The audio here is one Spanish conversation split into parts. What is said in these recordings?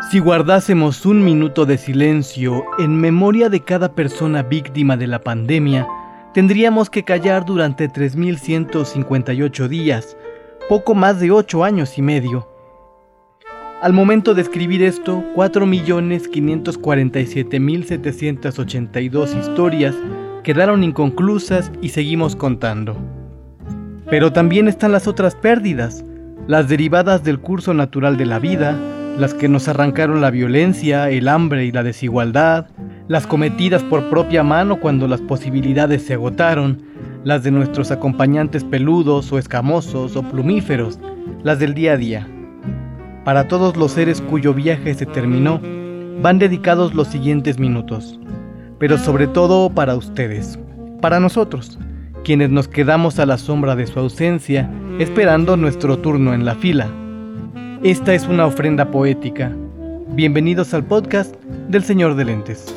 Si guardásemos un minuto de silencio en memoria de cada persona víctima de la pandemia, tendríamos que callar durante 3.158 días, poco más de 8 años y medio. Al momento de escribir esto, 4.547.782 historias quedaron inconclusas y seguimos contando. Pero también están las otras pérdidas, las derivadas del curso natural de la vida, las que nos arrancaron la violencia, el hambre y la desigualdad, las cometidas por propia mano cuando las posibilidades se agotaron, las de nuestros acompañantes peludos o escamosos o plumíferos, las del día a día. Para todos los seres cuyo viaje se terminó, van dedicados los siguientes minutos, pero sobre todo para ustedes, para nosotros, quienes nos quedamos a la sombra de su ausencia, esperando nuestro turno en la fila esta es una ofrenda poética. Bienvenidos al podcast del Señor de Lentes.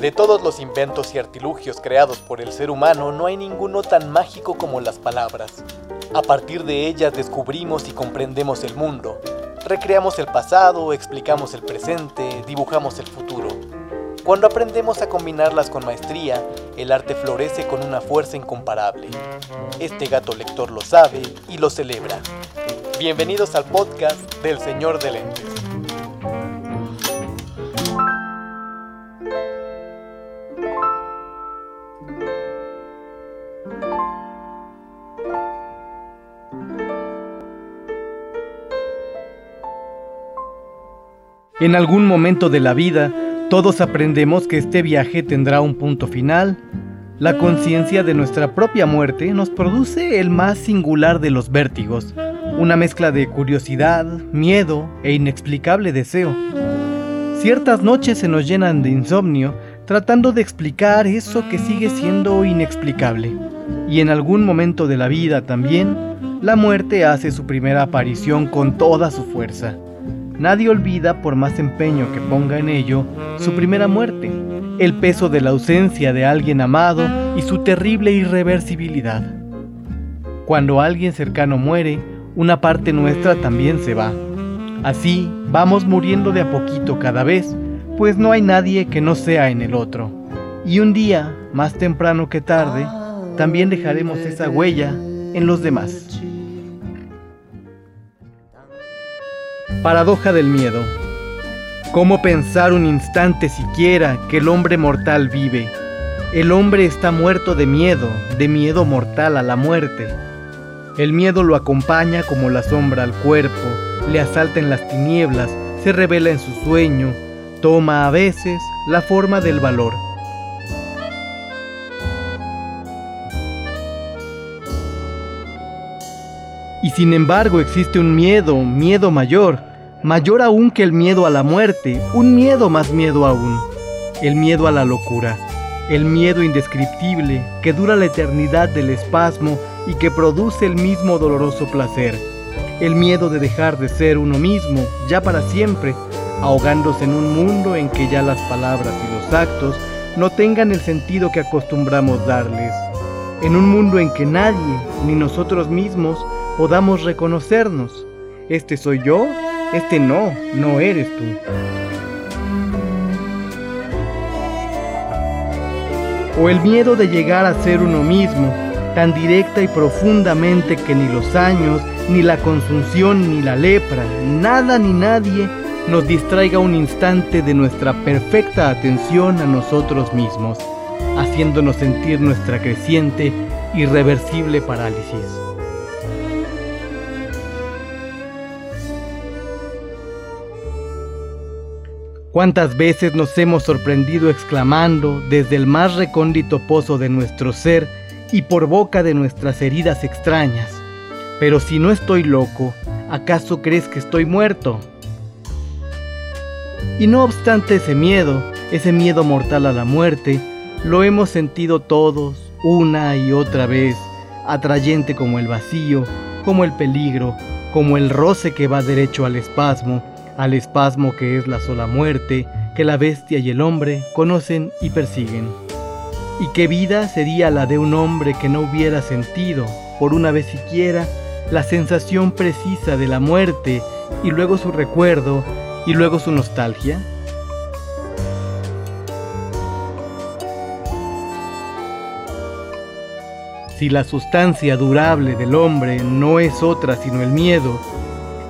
De todos los inventos y artilugios creados por el ser humano, no hay ninguno tan mágico como las palabras. A partir de ellas descubrimos y comprendemos el mundo. Recreamos el pasado, explicamos el presente, dibujamos el futuro. Cuando aprendemos a combinarlas con maestría, el arte florece con una fuerza incomparable. Este gato lector lo sabe y lo celebra. Bienvenidos al podcast del Señor de Lentes. En algún momento de la vida, todos aprendemos que este viaje tendrá un punto final. La conciencia de nuestra propia muerte nos produce el más singular de los vértigos, una mezcla de curiosidad, miedo e inexplicable deseo. Ciertas noches se nos llenan de insomnio tratando de explicar eso que sigue siendo inexplicable. Y en algún momento de la vida también, la muerte hace su primera aparición con toda su fuerza. Nadie olvida, por más empeño que ponga en ello, su primera muerte, el peso de la ausencia de alguien amado y su terrible irreversibilidad. Cuando alguien cercano muere, una parte nuestra también se va. Así vamos muriendo de a poquito cada vez, pues no hay nadie que no sea en el otro. Y un día, más temprano que tarde, también dejaremos esa huella en los demás. Paradoja del miedo. ¿Cómo pensar un instante siquiera que el hombre mortal vive? El hombre está muerto de miedo, de miedo mortal a la muerte. El miedo lo acompaña como la sombra al cuerpo, le asalta en las tinieblas, se revela en su sueño, toma a veces la forma del valor. Y sin embargo existe un miedo, miedo mayor, mayor aún que el miedo a la muerte, un miedo más miedo aún, el miedo a la locura, el miedo indescriptible que dura la eternidad del espasmo y que produce el mismo doloroso placer, el miedo de dejar de ser uno mismo ya para siempre, ahogándose en un mundo en que ya las palabras y los actos no tengan el sentido que acostumbramos darles, en un mundo en que nadie, ni nosotros mismos, podamos reconocernos. Este soy yo este no, no eres tú. O el miedo de llegar a ser uno mismo, tan directa y profundamente que ni los años, ni la consunción, ni la lepra, nada ni nadie nos distraiga un instante de nuestra perfecta atención a nosotros mismos, haciéndonos sentir nuestra creciente, irreversible parálisis. ¿Cuántas veces nos hemos sorprendido exclamando desde el más recóndito pozo de nuestro ser y por boca de nuestras heridas extrañas? Pero si no estoy loco, ¿acaso crees que estoy muerto? Y no obstante ese miedo, ese miedo mortal a la muerte, lo hemos sentido todos una y otra vez, atrayente como el vacío, como el peligro, como el roce que va derecho al espasmo, al espasmo que es la sola muerte que la bestia y el hombre conocen y persiguen. ¿Y qué vida sería la de un hombre que no hubiera sentido, por una vez siquiera, la sensación precisa de la muerte y luego su recuerdo y luego su nostalgia? Si la sustancia durable del hombre no es otra sino el miedo,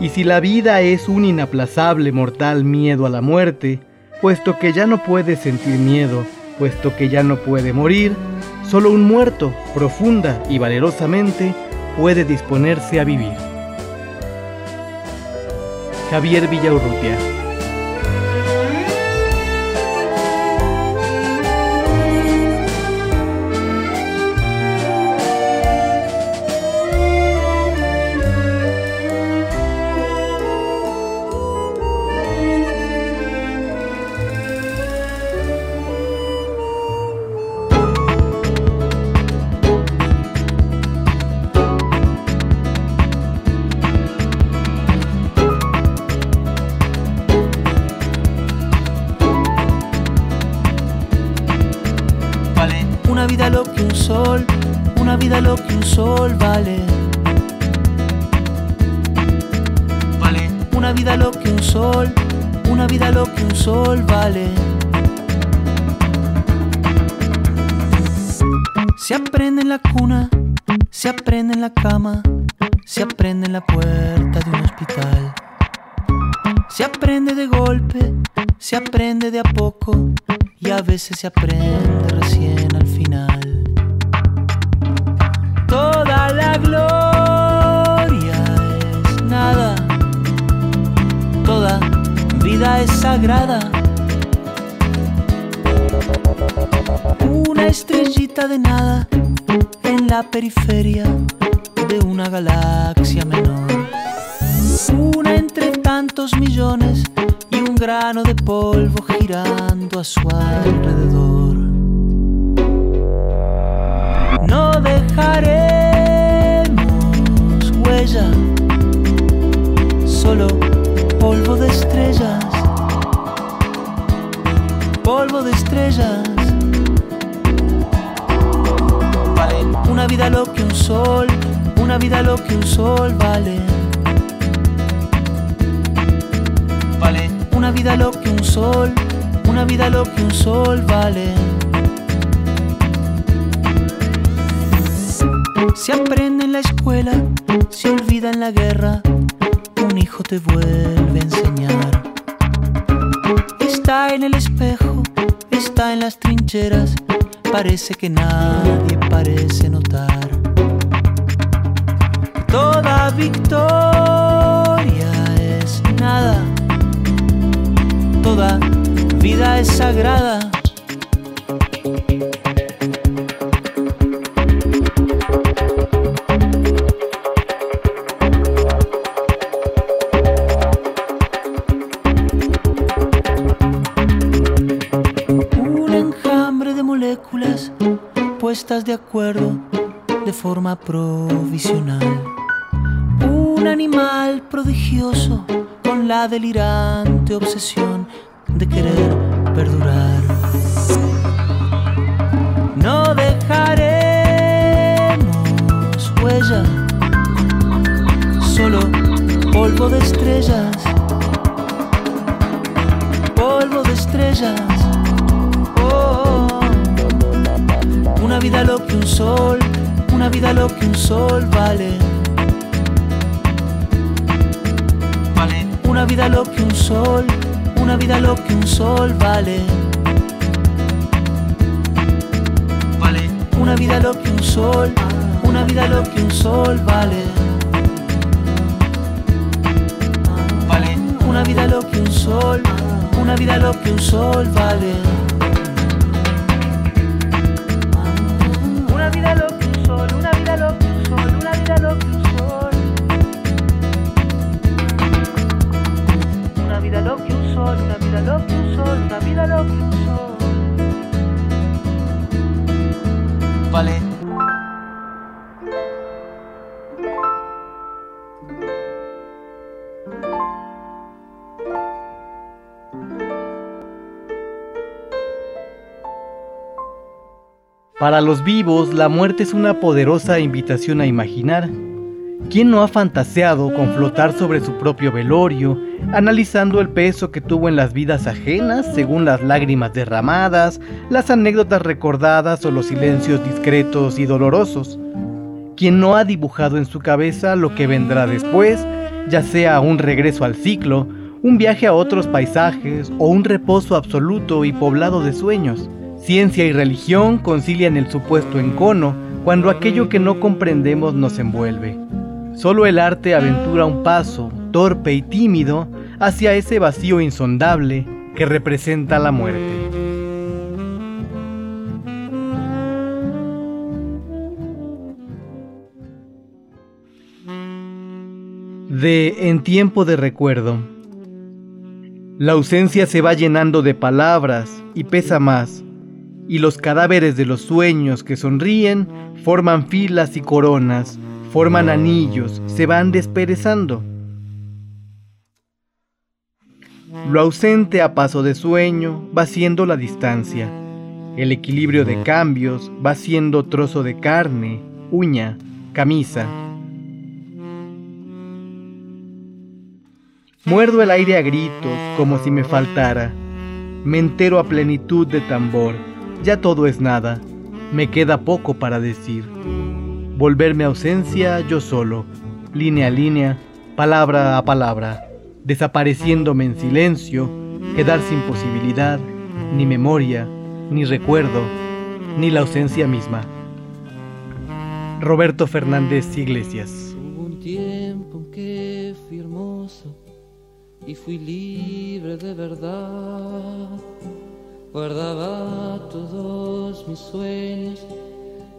y si la vida es un inaplazable mortal miedo a la muerte, puesto que ya no puede sentir miedo, puesto que ya no puede morir, solo un muerto, profunda y valerosamente, puede disponerse a vivir. Javier Villaurrutia polvo girando a su alrededor. No dejaremos huella, solo polvo de estrellas, polvo de estrellas. Una vida lo que un sol, una vida lo que un sol vale. Vale. Una vida lo que un sol, una vida lo que un sol vale. Se aprende en la escuela, se olvida en la guerra, un hijo te vuelve a enseñar. Está en el espejo, está en las trincheras parece que nadie parece notar. Toda victoria vida es sagrada. de acuerdo de forma provisional. Un animal prodigioso con la delirante obsesión de querer perdurar. No dejaremos huella, solo polvo de estrellas, polvo de estrellas. Una vida lo que un sol, una vida lo que un sol vale. Vale. Una vida lo que un sol, una vida lo que un sol vale. Vale. Una vida lo que un sol, una vida lo que un sol vale. Vale. Para los vivos, la muerte es una poderosa invitación a imaginar. ¿Quién no ha fantaseado con flotar sobre su propio velorio analizando el peso que tuvo en las vidas ajenas según las lágrimas derramadas, las anécdotas recordadas o los silencios discretos y dolorosos? ¿Quién no ha dibujado en su cabeza lo que vendrá después, ya sea un regreso al ciclo, un viaje a otros paisajes o un reposo absoluto y poblado de sueños? Ciencia y religión concilian el supuesto encono cuando aquello que no comprendemos nos envuelve. Solo el arte aventura un paso, torpe y tímido, hacia ese vacío insondable que representa la muerte. De En tiempo de recuerdo. La ausencia se va llenando de palabras y pesa más y los cadáveres de los sueños que sonríen forman filas y coronas, forman anillos, se van desperezando. Lo ausente a paso de sueño va siendo la distancia. El equilibrio de cambios va siendo trozo de carne, uña, camisa. Muerdo el aire a gritos como si me faltara. Me entero a plenitud de tambor ya todo es nada, me queda poco para decir. Volverme ausencia yo solo, línea a línea, palabra a palabra, desapareciéndome en silencio, quedar sin posibilidad, ni memoria, ni recuerdo, ni la ausencia misma. Roberto Fernández Iglesias. Hubo un tiempo en que fui hermoso y fui libre de verdad Guardaba todos mis sueños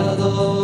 para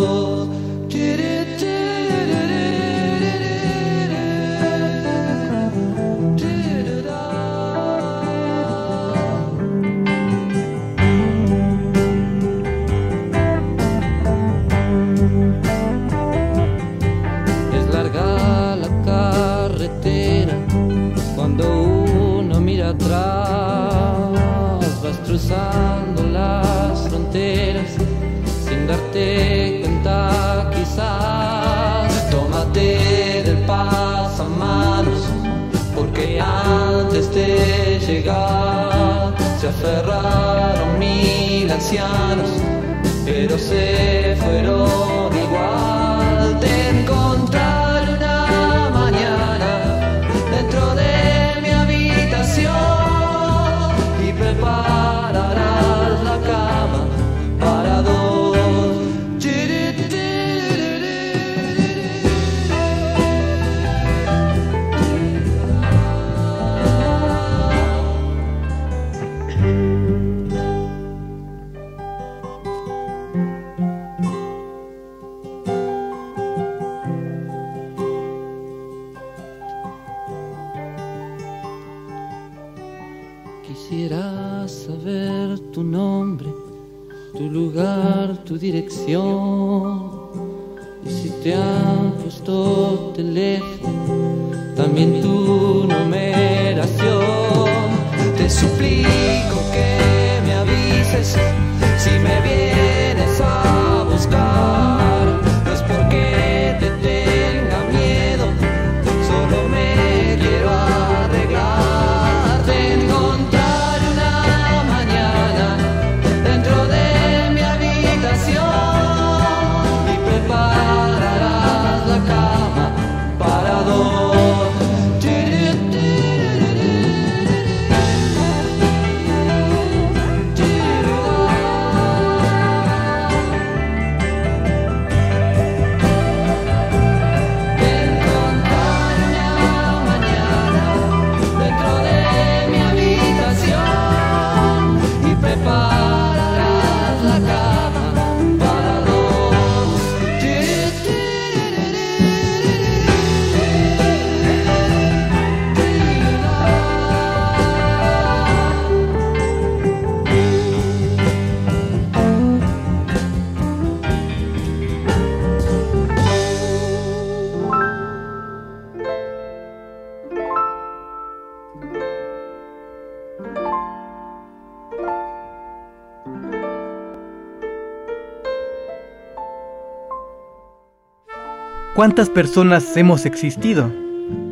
¿Cuántas personas hemos existido?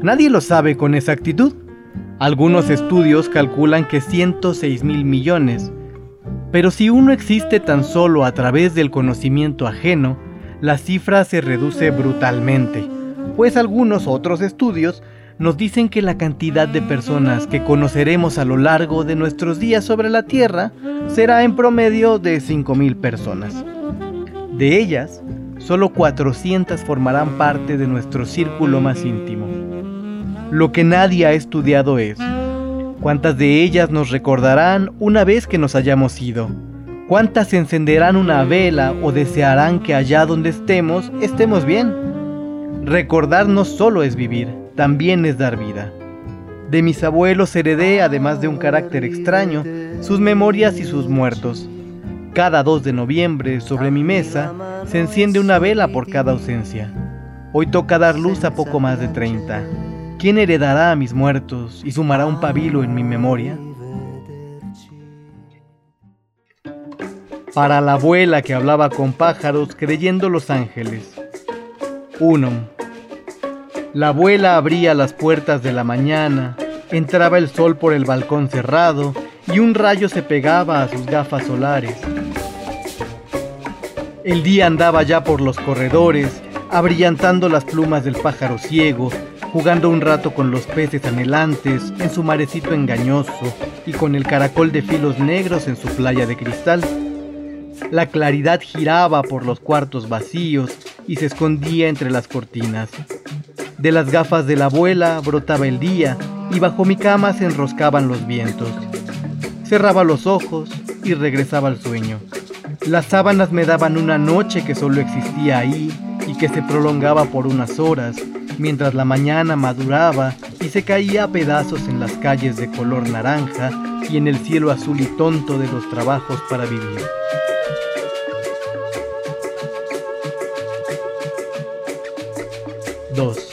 Nadie lo sabe con exactitud. Algunos estudios calculan que 106 mil millones. Pero si uno existe tan solo a través del conocimiento ajeno, la cifra se reduce brutalmente, pues algunos otros estudios nos dicen que la cantidad de personas que conoceremos a lo largo de nuestros días sobre la Tierra será en promedio de 5.000 personas. De ellas, solo 400 formarán parte de nuestro círculo más íntimo. Lo que nadie ha estudiado es cuántas de ellas nos recordarán una vez que nos hayamos ido, cuántas encenderán una vela o desearán que allá donde estemos estemos bien. Recordar no solo es vivir, también es dar vida. De mis abuelos heredé, además de un carácter extraño, sus memorias y sus muertos. Cada 2 de noviembre, sobre mi mesa, se enciende una vela por cada ausencia. Hoy toca dar luz a poco más de 30. ¿Quién heredará a mis muertos y sumará un pabilo en mi memoria? Para la abuela que hablaba con pájaros creyendo los ángeles. 1. La abuela abría las puertas de la mañana, entraba el sol por el balcón cerrado y un rayo se pegaba a sus gafas solares. El día andaba ya por los corredores, abrillantando las plumas del pájaro ciego, jugando un rato con los peces anhelantes en su marecito engañoso y con el caracol de filos negros en su playa de cristal. La claridad giraba por los cuartos vacíos y se escondía entre las cortinas. De las gafas de la abuela brotaba el día y bajo mi cama se enroscaban los vientos. Cerraba los ojos y regresaba al sueño. Las sábanas me daban una noche que solo existía ahí y que se prolongaba por unas horas, mientras la mañana maduraba y se caía a pedazos en las calles de color naranja y en el cielo azul y tonto de los trabajos para vivir. 2.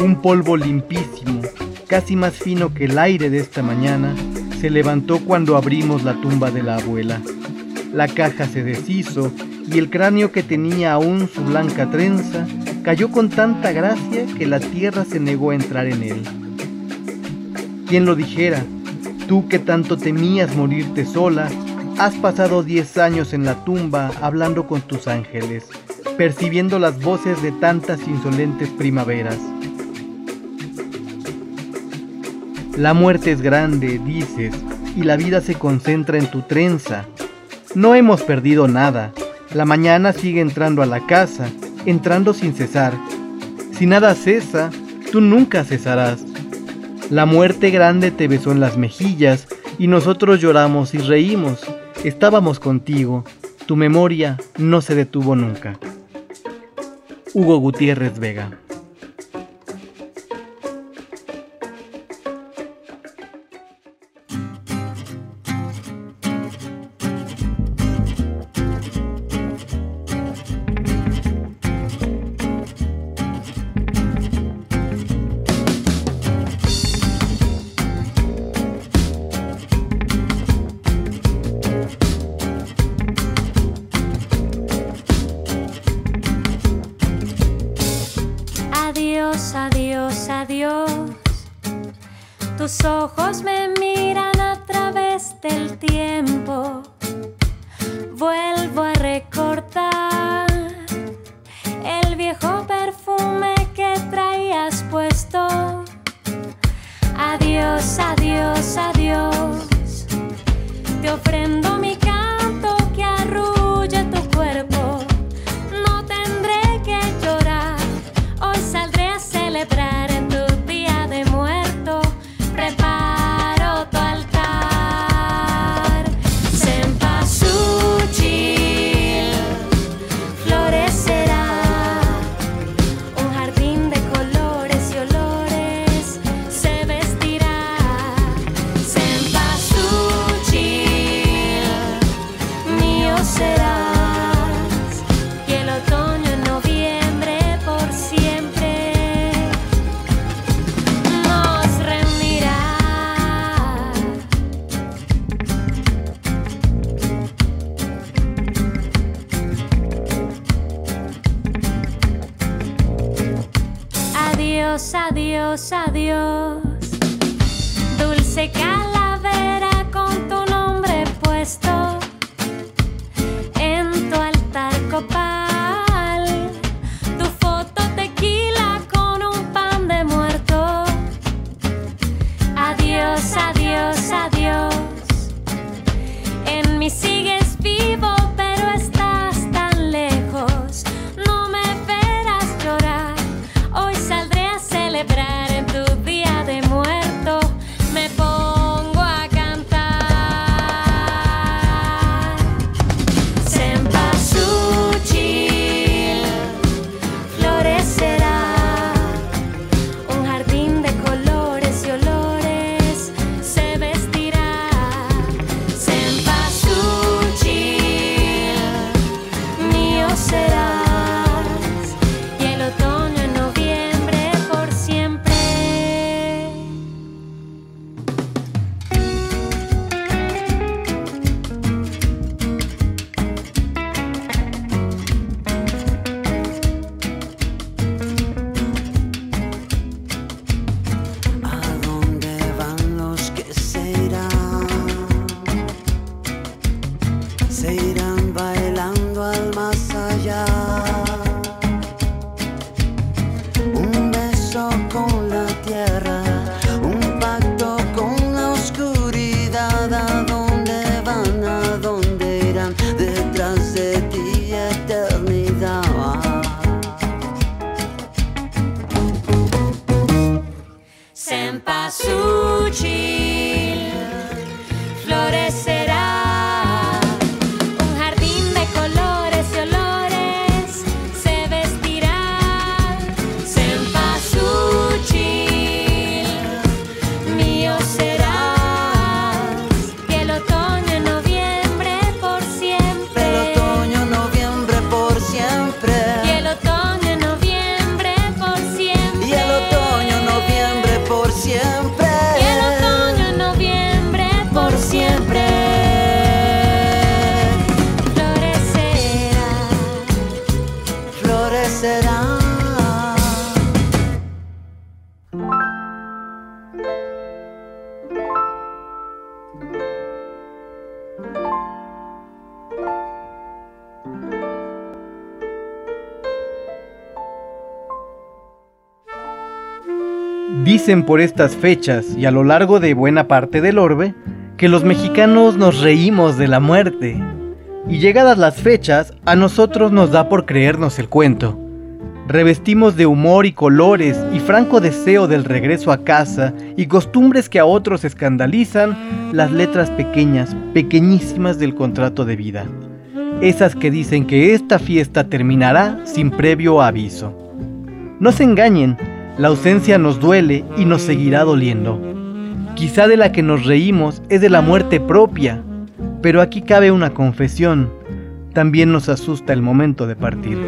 Un polvo limpísimo, casi más fino que el aire de esta mañana, se levantó cuando abrimos la tumba de la abuela. La caja se deshizo y el cráneo que tenía aún su blanca trenza cayó con tanta gracia que la tierra se negó a entrar en él. ¿Quién lo dijera? Tú que tanto temías morirte sola, has pasado diez años en la tumba hablando con tus ángeles, percibiendo las voces de tantas insolentes primaveras. La muerte es grande, dices, y la vida se concentra en tu trenza. No hemos perdido nada. La mañana sigue entrando a la casa, entrando sin cesar. Si nada cesa, tú nunca cesarás. La muerte grande te besó en las mejillas y nosotros lloramos y reímos. Estábamos contigo. Tu memoria no se detuvo nunca. Hugo Gutiérrez Vega Dicen por estas fechas y a lo largo de buena parte del orbe que los mexicanos nos reímos de la muerte. Y llegadas las fechas, a nosotros nos da por creernos el cuento. Revestimos de humor y colores y franco deseo del regreso a casa y costumbres que a otros escandalizan las letras pequeñas, pequeñísimas del contrato de vida. Esas que dicen que esta fiesta terminará sin previo aviso. No se engañen, la ausencia nos duele y nos seguirá doliendo. Quizá de la que nos reímos es de la muerte propia, pero aquí cabe una confesión. También nos asusta el momento de partir.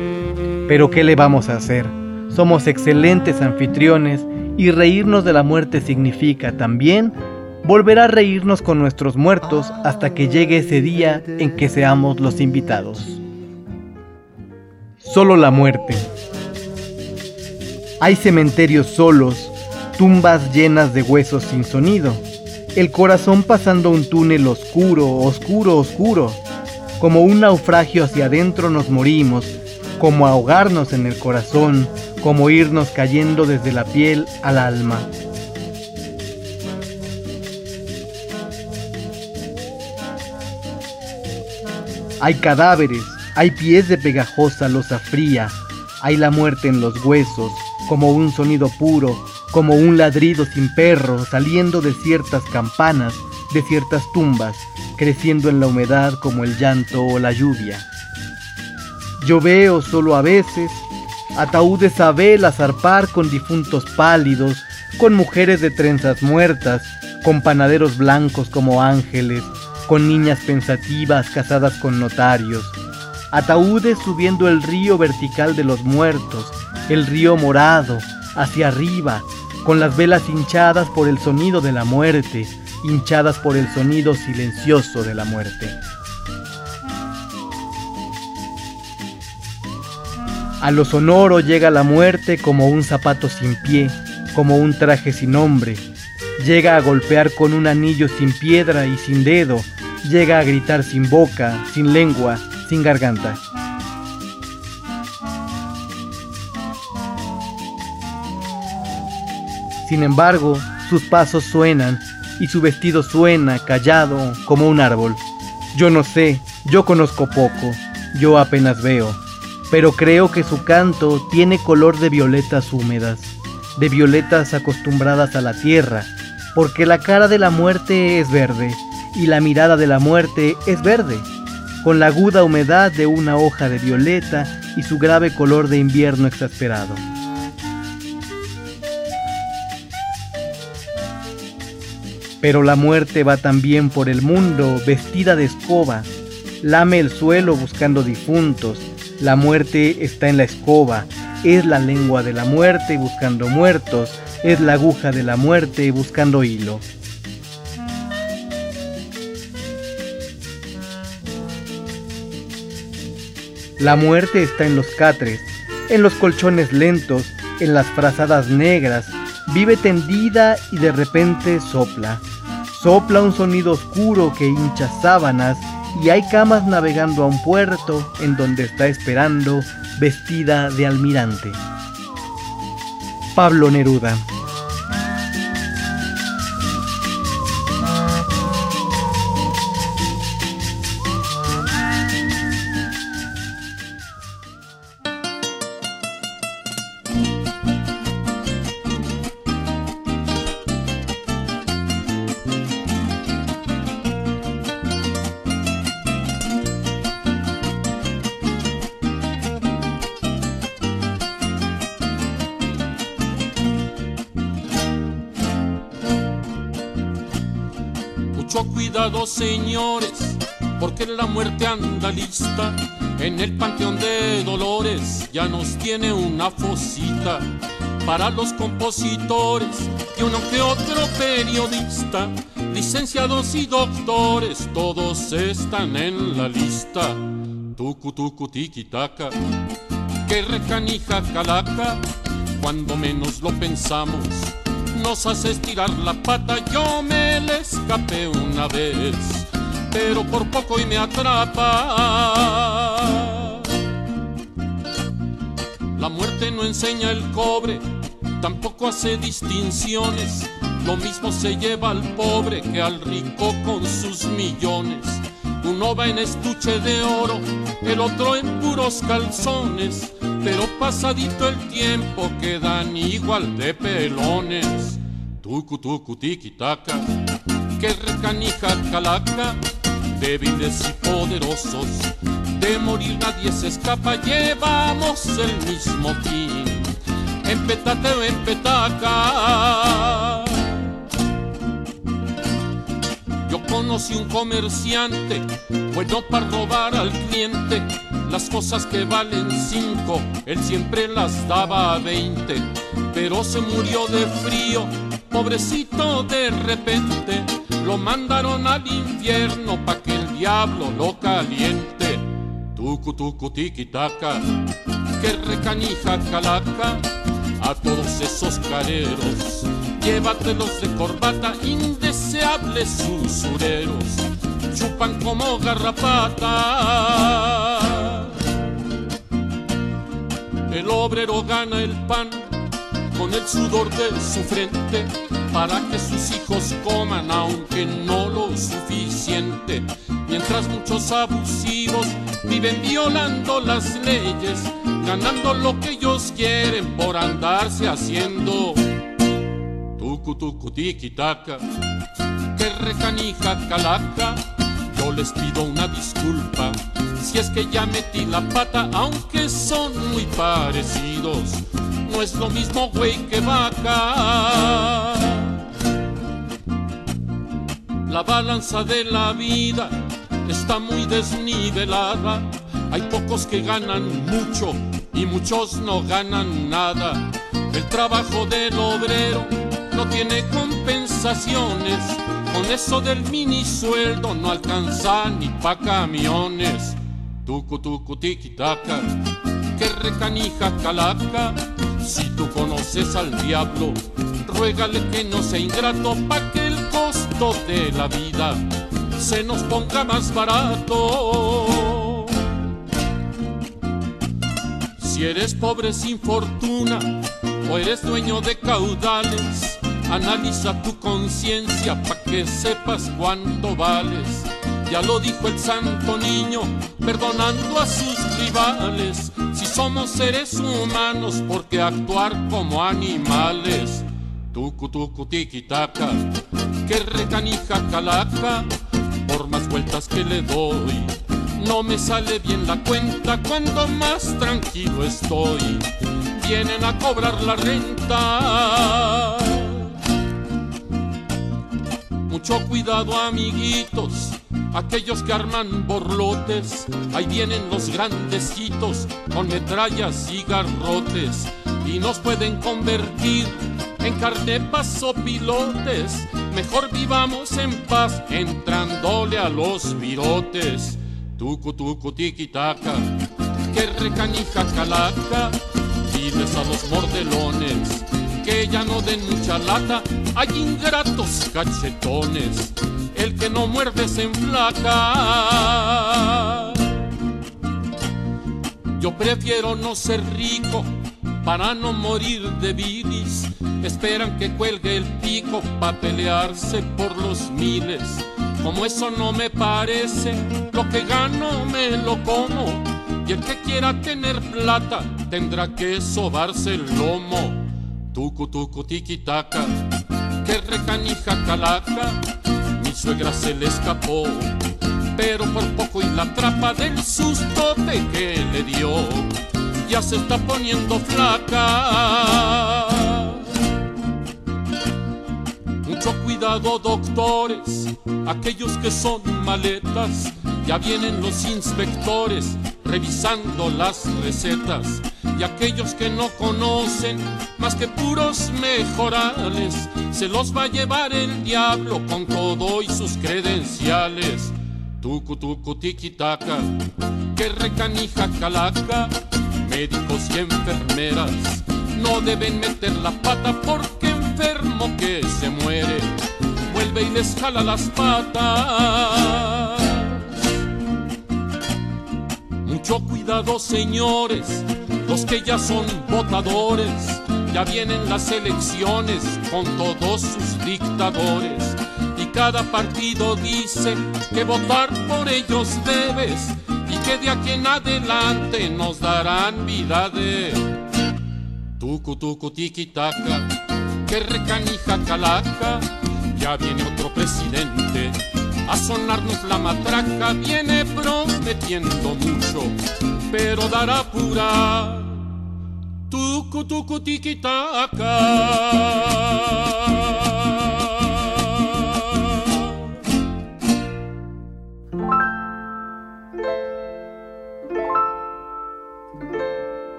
Pero ¿qué le vamos a hacer? Somos excelentes anfitriones y reírnos de la muerte significa también volver a reírnos con nuestros muertos hasta que llegue ese día en que seamos los invitados. Solo la muerte. Hay cementerios solos, tumbas llenas de huesos sin sonido, el corazón pasando un túnel oscuro, oscuro, oscuro. Como un naufragio hacia adentro nos morimos, como ahogarnos en el corazón, como irnos cayendo desde la piel al alma. Hay cadáveres, hay pies de pegajosa losa fría, hay la muerte en los huesos, como un sonido puro, como un ladrido sin perro saliendo de ciertas campanas, de ciertas tumbas, creciendo en la humedad como el llanto o la lluvia. Yo veo solo a veces ataúdes a vela zarpar con difuntos pálidos, con mujeres de trenzas muertas, con panaderos blancos como ángeles, con niñas pensativas casadas con notarios, ataúdes subiendo el río vertical de los muertos, el río morado, hacia arriba, con las velas hinchadas por el sonido de la muerte, hinchadas por el sonido silencioso de la muerte. A lo sonoro llega la muerte como un zapato sin pie, como un traje sin nombre. Llega a golpear con un anillo sin piedra y sin dedo. Llega a gritar sin boca, sin lengua, sin garganta. Sin embargo, sus pasos suenan y su vestido suena callado como un árbol. Yo no sé, yo conozco poco, yo apenas veo, pero creo que su canto tiene color de violetas húmedas, de violetas acostumbradas a la tierra, porque la cara de la muerte es verde y la mirada de la muerte es verde, con la aguda humedad de una hoja de violeta y su grave color de invierno exasperado. Pero la muerte va también por el mundo vestida de escoba, lame el suelo buscando difuntos, la muerte está en la escoba, es la lengua de la muerte buscando muertos, es la aguja de la muerte buscando hilo. La muerte está en los catres, en los colchones lentos, en las frazadas negras, vive tendida y de repente sopla. Sopla un sonido oscuro que hincha sábanas y hay camas navegando a un puerto en donde está esperando vestida de almirante. Pablo Neruda nos tiene una fosita para los compositores y uno que otro periodista, licenciados y doctores, todos están en la lista. Tucu tucu tiki taka, que recanija calaca, cuando menos lo pensamos nos hace estirar la pata. Yo me le escapé una vez, pero por poco y me atrapa. La muerte no enseña el cobre, tampoco hace distinciones. Lo mismo se lleva al pobre que al rico con sus millones. Uno va en estuche de oro, el otro en puros calzones pero pasadito el tiempo quedan igual de pelones. Tucu tucu tiki taka, que recanija calaca, débiles y poderosos, de morir nadie se escapa, llevamos el mismo fin, empetate o empetaca. Yo conocí un comerciante, bueno para robar al cliente, las cosas que valen cinco, él siempre las daba a veinte, pero se murió de frío, pobrecito de repente, lo mandaron al infierno pa' que el diablo lo caliente. Tucu tucu que recanija calaca, a todos esos careros, llévatelos de corbata, indeseables usureros, chupan como garrapata. El obrero gana el pan con el sudor de su frente para que sus hijos coman aunque no lo suficiente. Mientras muchos abusivos viven violando las leyes, ganando lo que ellos quieren por andarse haciendo. Tucu tucu tiki taka, que recanija calaca, yo les pido una disculpa si es que ya metí la pata, aunque son muy parecidos, no es lo mismo güey que vaca. La balanza de la vida está muy desnivelada, hay pocos que ganan mucho y muchos no ganan nada. El trabajo del obrero no tiene compensaciones, con eso del mini sueldo no alcanza ni pa' camiones tucu tucu tiki taka, que recanija calaca. Si tú conoces al diablo, ruégale que no sea ingrato pa' que costo de la vida se nos ponga más barato. Si eres pobre sin fortuna o eres dueño de caudales, analiza tu conciencia pa' que sepas cuánto vales. Ya lo dijo el santo niño, perdonando a sus rivales. Si somos seres humanos, ¿por qué actuar como animales? Tucu, tucu, tiki, taka, que recanija calaca, por más vueltas que le doy. No me sale bien la cuenta cuando más tranquilo estoy. Vienen a cobrar la renta. Mucho cuidado amiguitos, aquellos que arman borlotes. Ahí vienen los grandecitos con metrallas y garrotes. Y nos pueden convertir en carnepas o pilotes. Mejor vivamos en paz entrándole a los virotes. Tucu, tucu, tiki, taka, que recanija calaca. Diles a los mordelones que ya no den mucha lata. Hay ingratos cachetones, el que no muerde se enflaca. Yo prefiero no ser rico para no morir de bilis. Esperan que cuelgue el pico para pelearse por los miles. Como eso no me parece, lo que gano me lo como. Y el que quiera tener plata tendrá que sobarse el lomo. Tucu, tucu, tiki, taka, que recanija calaca. Mi suegra se le escapó, pero por poco y la trapa del susto de que le dio ya se está poniendo flaca. Mucho cuidado, doctores, aquellos que son maletas, ya vienen los inspectores revisando las recetas. Y aquellos que no conocen más que puros mejorales, se los va a llevar el diablo con todo y sus credenciales. Tucu, tucu, tiki, taka, que recanija calaca, médicos y enfermeras no deben meter la pata porque enfermo que se muere vuelve y les jala las patas. Mucho cuidado señores, los que ya son votadores, ya vienen las elecciones con todos sus dictadores. Y cada partido dice que votar por ellos debes de aquí en adelante nos darán vida de tucu tucu tiki taka, que recanija calaca, ya viene otro presidente a sonarnos la matraca, viene prometiendo mucho, pero dará pura tucu tucu tiki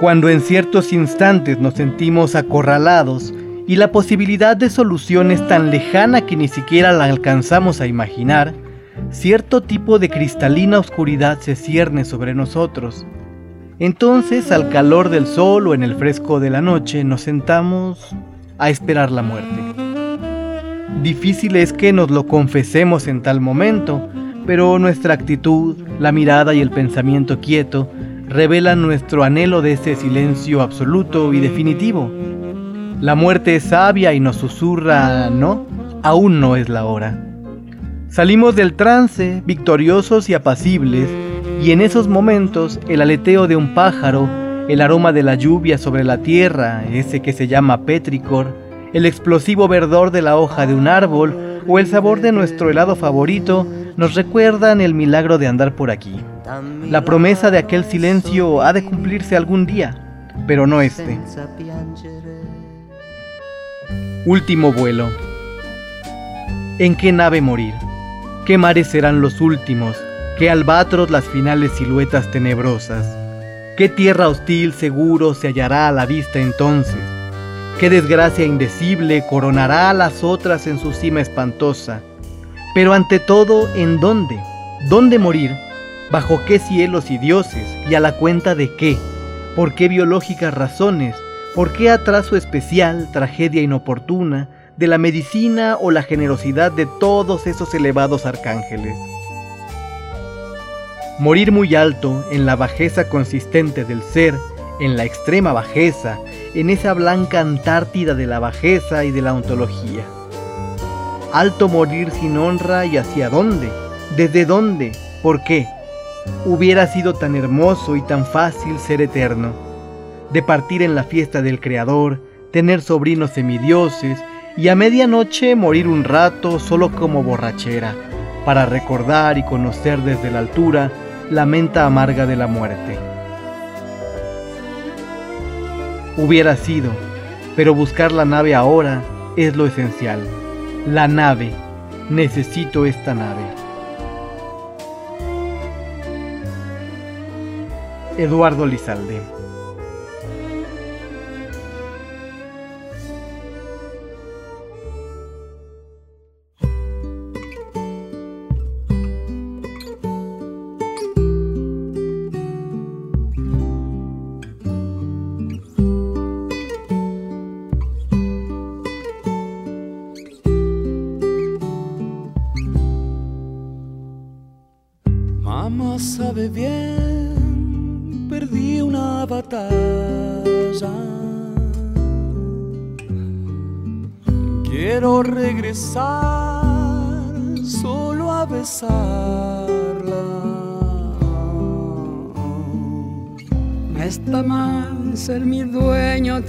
Cuando en ciertos instantes nos sentimos acorralados y la posibilidad de solución es tan lejana que ni siquiera la alcanzamos a imaginar, cierto tipo de cristalina oscuridad se cierne sobre nosotros. Entonces, al calor del sol o en el fresco de la noche, nos sentamos a esperar la muerte. Difícil es que nos lo confesemos en tal momento, pero nuestra actitud, la mirada y el pensamiento quieto revelan nuestro anhelo de ese silencio absoluto y definitivo. La muerte es sabia y nos susurra, no, aún no es la hora. Salimos del trance, victoriosos y apacibles, y en esos momentos el aleteo de un pájaro, el aroma de la lluvia sobre la tierra, ese que se llama petricor, el explosivo verdor de la hoja de un árbol o el sabor de nuestro helado favorito nos recuerdan el milagro de andar por aquí. La promesa de aquel silencio ha de cumplirse algún día, pero no este. Último vuelo. ¿En qué nave morir? ¿Qué mares serán los últimos? ¿Qué albatros las finales siluetas tenebrosas? ¿Qué tierra hostil seguro se hallará a la vista entonces? Qué desgracia indecible coronará a las otras en su cima espantosa. Pero ante todo, ¿en dónde? ¿Dónde morir? ¿Bajo qué cielos y dioses? ¿Y a la cuenta de qué? ¿Por qué biológicas razones? ¿Por qué atraso especial, tragedia inoportuna, de la medicina o la generosidad de todos esos elevados arcángeles? Morir muy alto, en la bajeza consistente del ser, en la extrema bajeza, en esa blanca Antártida de la bajeza y de la ontología. Alto morir sin honra y hacia dónde, desde dónde, por qué. Hubiera sido tan hermoso y tan fácil ser eterno, de partir en la fiesta del Creador, tener sobrinos semidioses y a medianoche morir un rato solo como borrachera, para recordar y conocer desde la altura la menta amarga de la muerte. Hubiera sido, pero buscar la nave ahora es lo esencial. La nave. Necesito esta nave. Eduardo Lizalde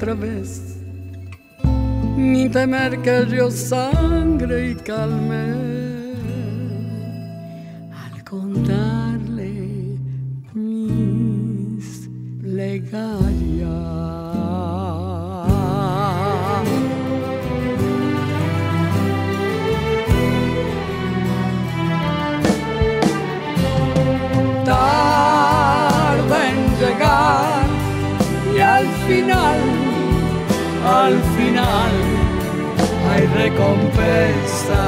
otra vez, ni temer que yo sangre y calme. Al contarle mis plegarias. Final hay recompensa.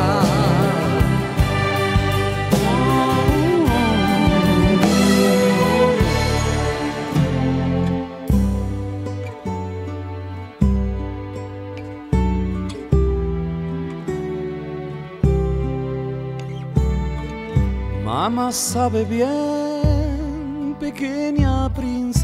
Mamá sabe bien, pequeña princesa.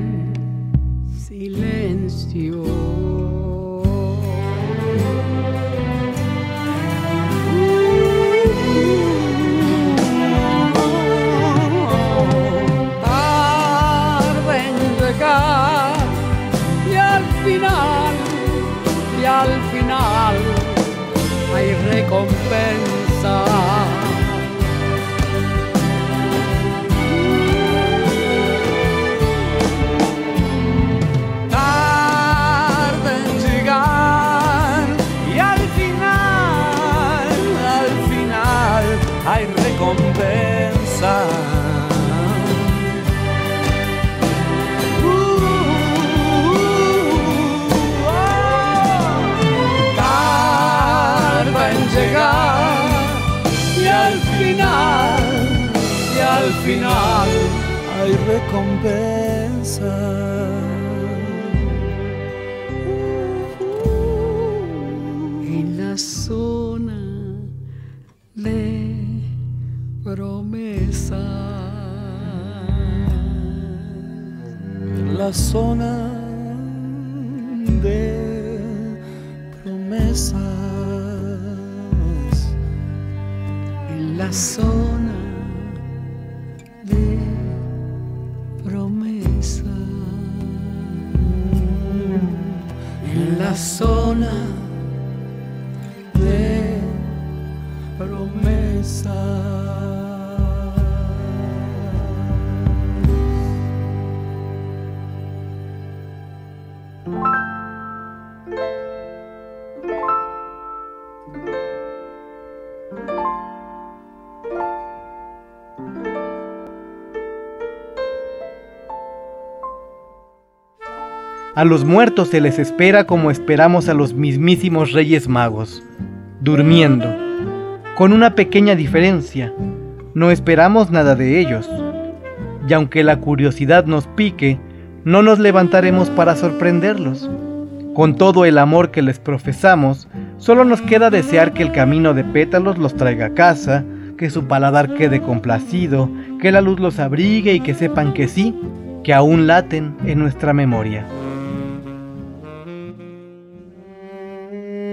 recompensa. Tarde en llegar y al final, al final hay recompensa. Recompensa. en la zona de promesa. En la zona de promesas. En la zona zona A los muertos se les espera como esperamos a los mismísimos Reyes Magos, durmiendo, con una pequeña diferencia, no esperamos nada de ellos. Y aunque la curiosidad nos pique, no nos levantaremos para sorprenderlos. Con todo el amor que les profesamos, solo nos queda desear que el camino de pétalos los traiga a casa, que su paladar quede complacido, que la luz los abrigue y que sepan que sí, que aún laten en nuestra memoria.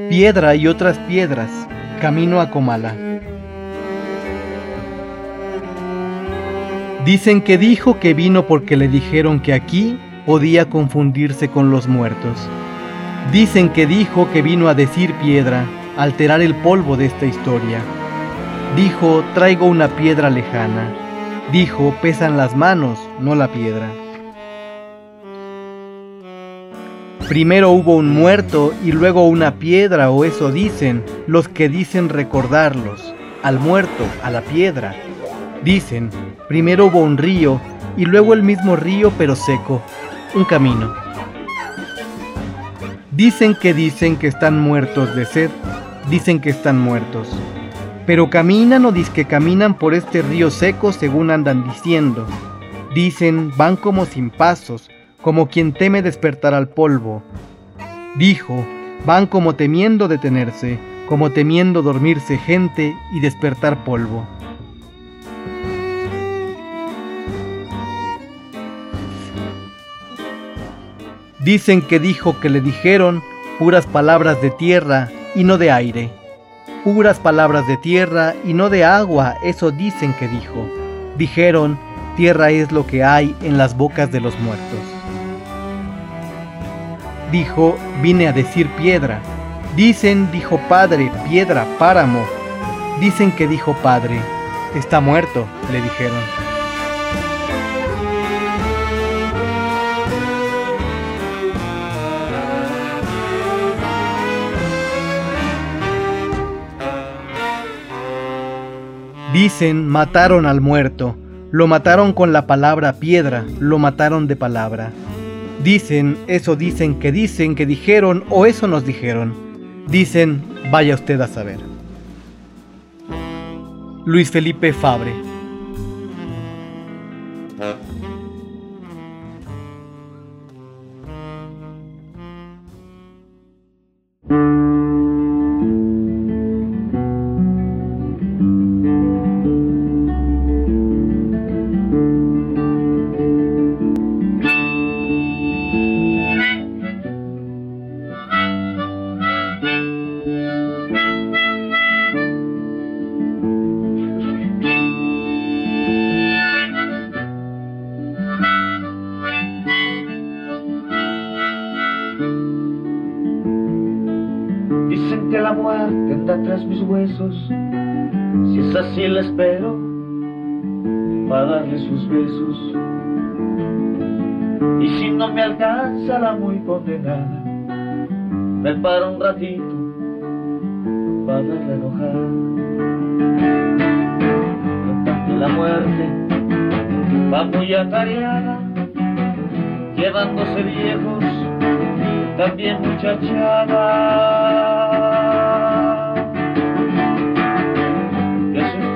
Piedra y otras piedras, camino a Comala. Dicen que dijo que vino porque le dijeron que aquí podía confundirse con los muertos. Dicen que dijo que vino a decir piedra, alterar el polvo de esta historia. Dijo, traigo una piedra lejana. Dijo, pesan las manos, no la piedra. Primero hubo un muerto y luego una piedra, o eso dicen los que dicen recordarlos, al muerto, a la piedra. Dicen, primero hubo un río y luego el mismo río pero seco, un camino. Dicen que dicen que están muertos de sed, dicen que están muertos. Pero caminan o que caminan por este río seco según andan diciendo. Dicen, van como sin pasos, como quien teme despertar al polvo. Dijo, van como temiendo detenerse, como temiendo dormirse gente y despertar polvo. Dicen que dijo que le dijeron puras palabras de tierra y no de aire. Puras palabras de tierra y no de agua, eso dicen que dijo. Dijeron, tierra es lo que hay en las bocas de los muertos dijo, vine a decir piedra. Dicen, dijo padre, piedra, páramo. Dicen que dijo padre, está muerto, le dijeron. Dicen, mataron al muerto, lo mataron con la palabra piedra, lo mataron de palabra. Dicen, eso dicen que dicen que dijeron o eso nos dijeron. Dicen, vaya usted a saber. Luis Felipe Fabre muy atareada, llevándose viejos, también muchachada.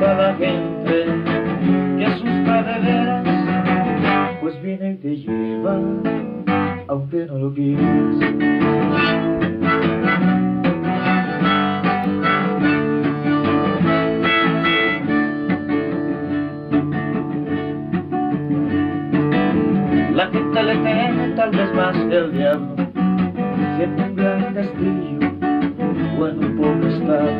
la gente que asusta de veras, pues viene y te lleva, aunque no lo quieras. Tal vez más que el diablo, siempre un gran castillo o en pobre estado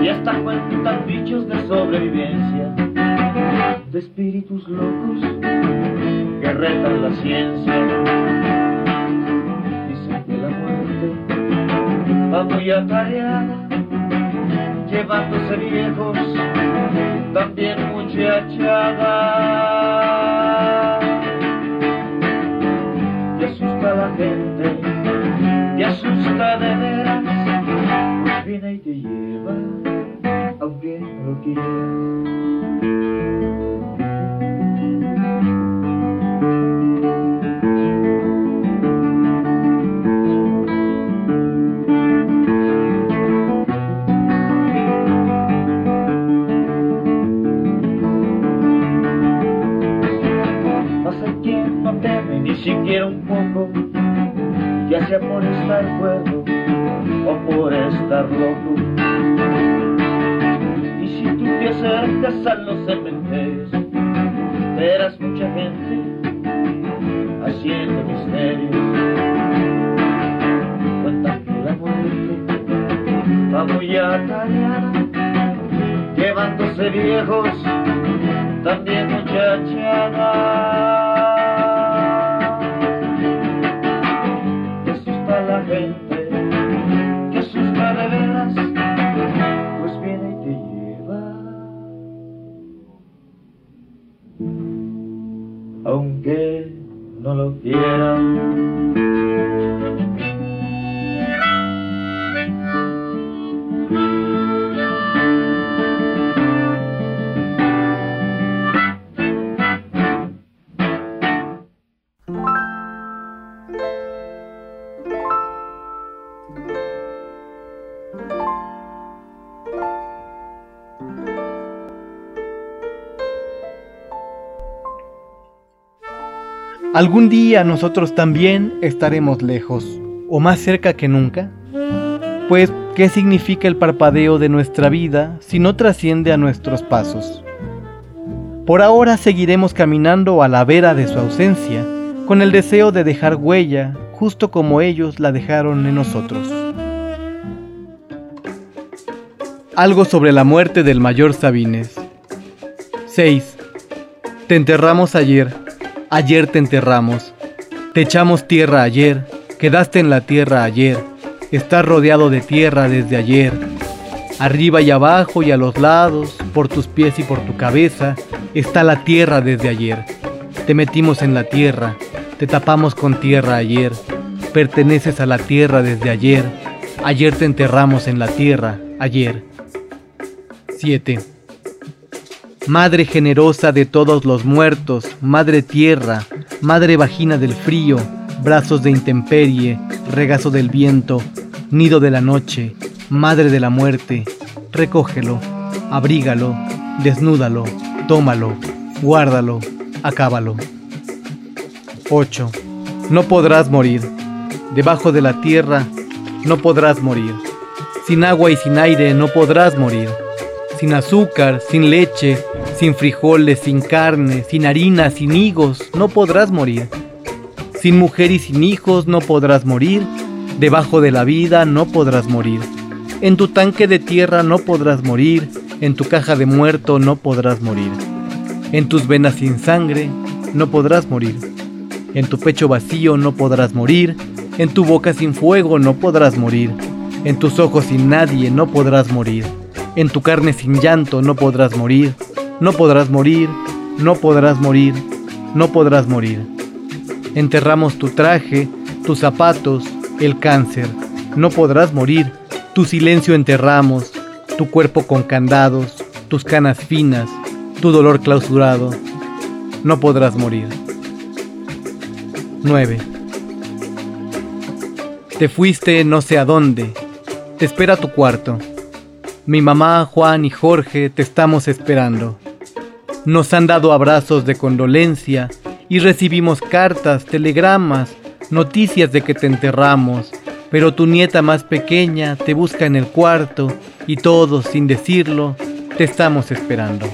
y hasta cuentan bichos de sobrevivencia, de espíritus locos que retan la ciencia. Dicen que la muerte va muy atareada, llevándose viejos, también muchachada. La gente, y asusta de veras, pues viene y te lleva. por estar cuerdo o por estar loco. Y si tú te acercas a los cementerios, verás mucha gente haciendo misterios. Cuentan que la muerte va muy atareada, llevándose viejos, también muchachadas. yeah. Algún día nosotros también estaremos lejos, o más cerca que nunca. Pues, ¿qué significa el parpadeo de nuestra vida si no trasciende a nuestros pasos? Por ahora seguiremos caminando a la vera de su ausencia, con el deseo de dejar huella, justo como ellos la dejaron en nosotros. Algo sobre la muerte del mayor Sabines. 6. Te enterramos ayer Ayer te enterramos. Te echamos tierra ayer. Quedaste en la tierra ayer. Estás rodeado de tierra desde ayer. Arriba y abajo y a los lados, por tus pies y por tu cabeza, está la tierra desde ayer. Te metimos en la tierra. Te tapamos con tierra ayer. Perteneces a la tierra desde ayer. Ayer te enterramos en la tierra. Ayer. 7. Madre generosa de todos los muertos, Madre tierra, Madre vagina del frío, brazos de intemperie, regazo del viento, nido de la noche, Madre de la muerte, recógelo, abrígalo, desnúdalo, tómalo, guárdalo, acábalo. 8. No podrás morir. Debajo de la tierra no podrás morir. Sin agua y sin aire no podrás morir. Sin azúcar, sin leche, sin frijoles, sin carne, sin harina, sin higos, no podrás morir. Sin mujer y sin hijos no podrás morir. Debajo de la vida no podrás morir. En tu tanque de tierra no podrás morir. En tu caja de muerto no podrás morir. En tus venas sin sangre no podrás morir. En tu pecho vacío no podrás morir. En tu boca sin fuego no podrás morir. En tus ojos sin nadie no podrás morir. En tu carne sin llanto no podrás morir. No podrás morir, no podrás morir, no podrás morir. Enterramos tu traje, tus zapatos, el cáncer. No podrás morir, tu silencio enterramos, tu cuerpo con candados, tus canas finas, tu dolor clausurado. No podrás morir. 9. Te fuiste no sé a dónde. Te espera tu cuarto. Mi mamá, Juan y Jorge te estamos esperando. Nos han dado abrazos de condolencia y recibimos cartas, telegramas, noticias de que te enterramos, pero tu nieta más pequeña te busca en el cuarto y todos, sin decirlo, te estamos esperando.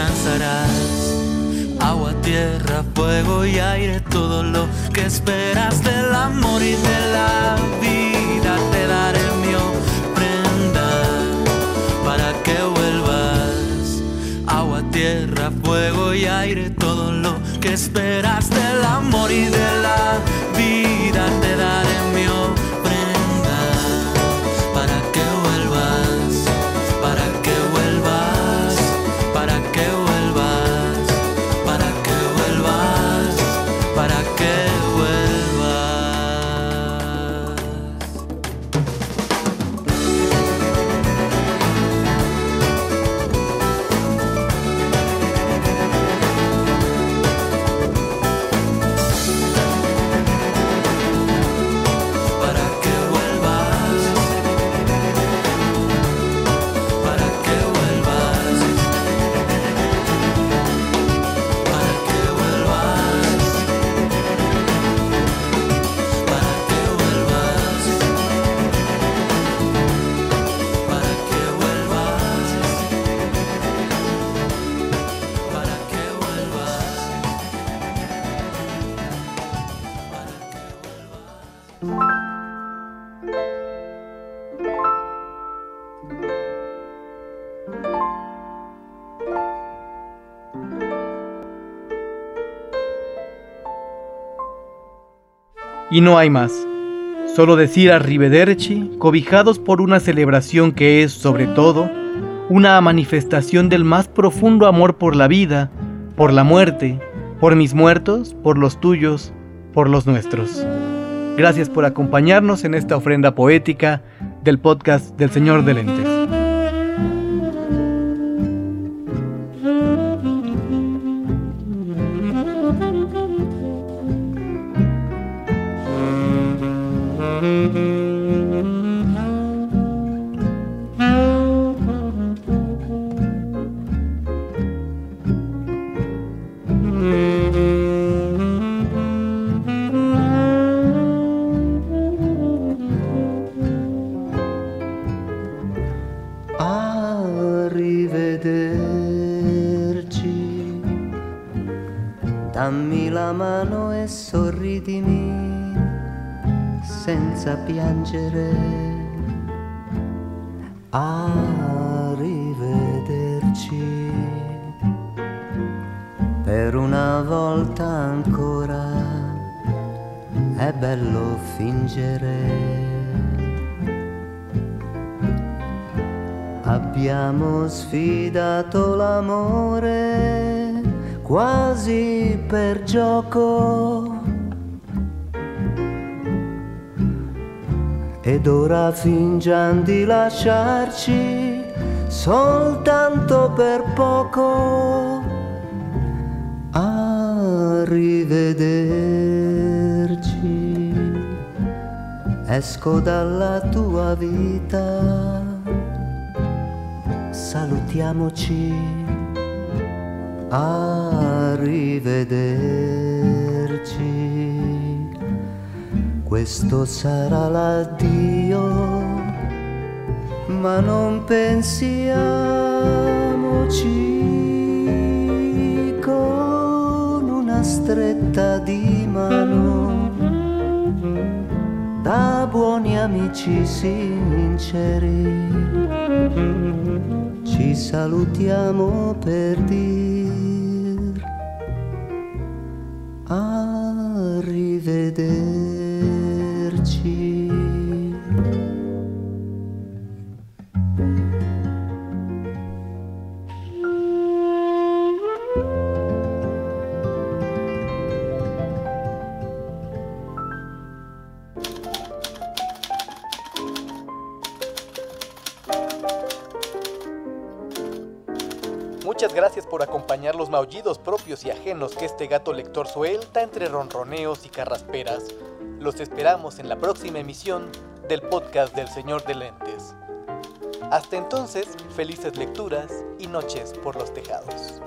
Descansarás agua, tierra, fuego y aire, todo lo que esperas del amor y de la vida te daré mi ofrenda para que vuelvas. Agua, tierra, fuego y aire, todo lo que esperas del amor y de la vida Y no hay más. Solo decir arrivederci, cobijados por una celebración que es, sobre todo, una manifestación del más profundo amor por la vida, por la muerte, por mis muertos, por los tuyos, por los nuestros. Gracias por acompañarnos en esta ofrenda poética del podcast del Señor de Lentes. Ed ora fingiamo di lasciarci soltanto per poco. Arrivederci. Esco dalla tua vita salutiamoci, arrivederci. Questo sarà l'addio, ma non pensiamoci con una stretta di mano da buoni amici sinceri. Ci salutiamo per dir arrivederci. Maullidos propios y ajenos que este gato lector suelta entre ronroneos y carrasperas. Los esperamos en la próxima emisión del podcast del Señor de Lentes. Hasta entonces, felices lecturas y noches por los tejados.